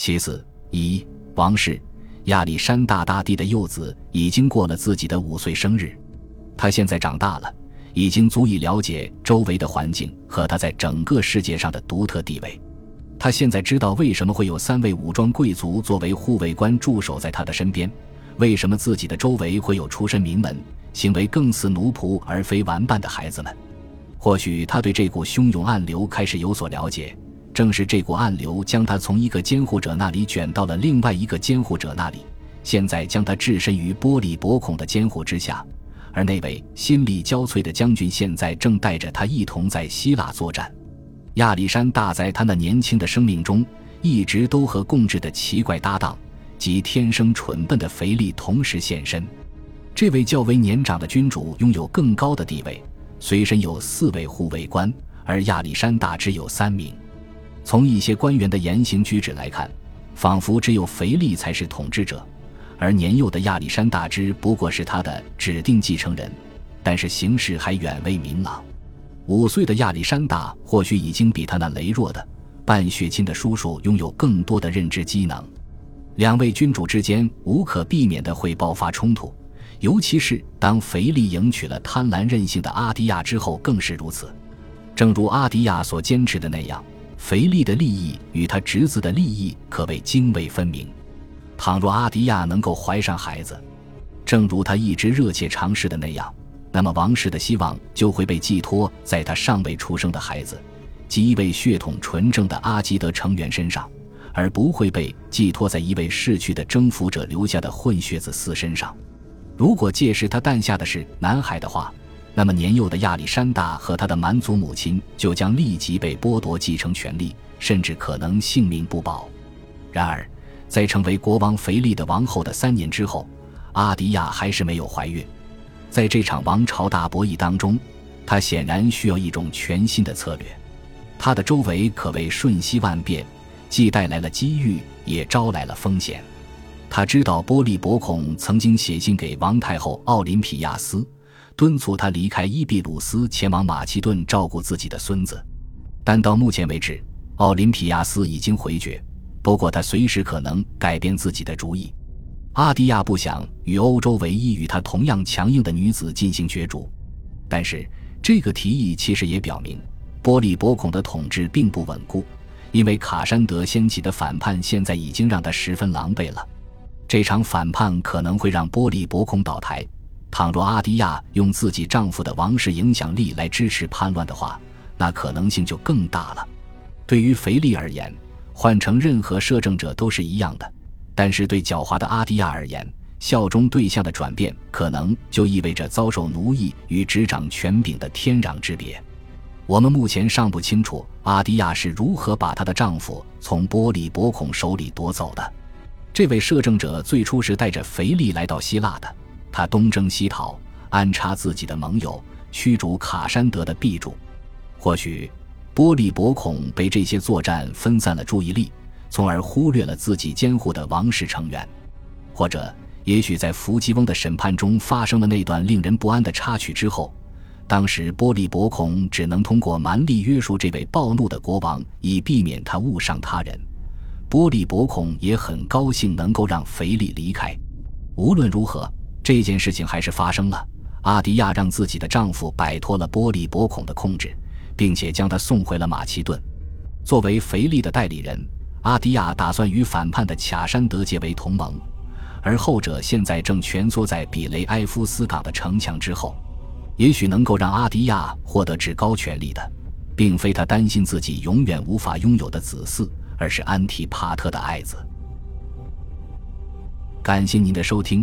其次，一王室亚历山大大帝的幼子已经过了自己的五岁生日，他现在长大了，已经足以了解周围的环境和他在整个世界上的独特地位。他现在知道为什么会有三位武装贵族作为护卫官驻守在他的身边，为什么自己的周围会有出身名门、行为更似奴仆而非玩伴的孩子们。或许他对这股汹涌暗流开始有所了解，正是这股暗流将他从一个监护者那里卷到了另外一个监护者那里，现在将他置身于玻璃薄孔的监护之下。而那位心力交瘁的将军现在正带着他一同在希腊作战。亚历山大在他那年轻的生命中，一直都和共治的奇怪搭档及天生蠢笨的腓力同时现身。这位较为年长的君主拥有更高的地位，随身有四位护卫官，而亚历山大只有三名。从一些官员的言行举止来看，仿佛只有腓力才是统治者，而年幼的亚历山大只不过是他的指定继承人。但是形势还远未明朗。五岁的亚历山大或许已经比他那羸弱的半血亲的叔叔拥有更多的认知机能。两位君主之间无可避免的会爆发冲突，尤其是当腓力迎娶了贪婪任性的阿迪亚之后，更是如此。正如阿迪亚所坚持的那样，腓力的利益与他侄子的利益可谓泾渭分明。倘若阿迪亚能够怀上孩子，正如他一直热切尝试的那样。那么王室的希望就会被寄托在他尚未出生的孩子，及一位血统纯正的阿基德成员身上，而不会被寄托在一位逝去的征服者留下的混血子嗣身上。如果届时他诞下的是男孩的话，那么年幼的亚历山大和他的蛮族母亲就将立即被剥夺继承权利，甚至可能性命不保。然而，在成为国王腓力的王后的三年之后，阿迪亚还是没有怀孕。在这场王朝大博弈当中，他显然需要一种全新的策略。他的周围可谓瞬息万变，既带来了机遇，也招来了风险。他知道波利伯孔曾经写信给王太后奥林匹亚斯，敦促他离开伊比鲁斯，前往马其顿照顾自己的孙子。但到目前为止，奥林匹亚斯已经回绝。不过，他随时可能改变自己的主意。阿迪亚不想与欧洲唯一与他同样强硬的女子进行角逐，但是这个提议其实也表明，波利伯孔的统治并不稳固，因为卡山德掀起的反叛现在已经让他十分狼狈了。这场反叛可能会让波利伯孔倒台。倘若阿迪亚用自己丈夫的王室影响力来支持叛乱的话，那可能性就更大了。对于腓力而言，换成任何摄政者都是一样的。但是对狡猾的阿迪亚而言，效忠对象的转变可能就意味着遭受奴役与执掌权柄的天壤之别。我们目前尚不清楚阿迪亚是如何把她的丈夫从波利伯孔手里夺走的。这位摄政者最初是带着腓力来到希腊的，他东征西讨，安插自己的盟友，驱逐卡山德的臂主。或许波利伯孔被这些作战分散了注意力。从而忽略了自己监护的王室成员，或者也许在伏基翁的审判中发生了那段令人不安的插曲之后，当时波利伯孔只能通过蛮力约束这位暴怒的国王，以避免他误伤他人。波利伯孔也很高兴能够让腓力离开。无论如何，这件事情还是发生了。阿迪亚让自己的丈夫摆脱了波利伯孔的控制，并且将他送回了马其顿，作为腓力的代理人。阿迪亚打算与反叛的卡山德结为同盟，而后者现在正蜷缩在比雷埃夫斯港的城墙之后。也许能够让阿迪亚获得至高权力的，并非他担心自己永远无法拥有的子嗣，而是安提帕特的爱子。感谢您的收听，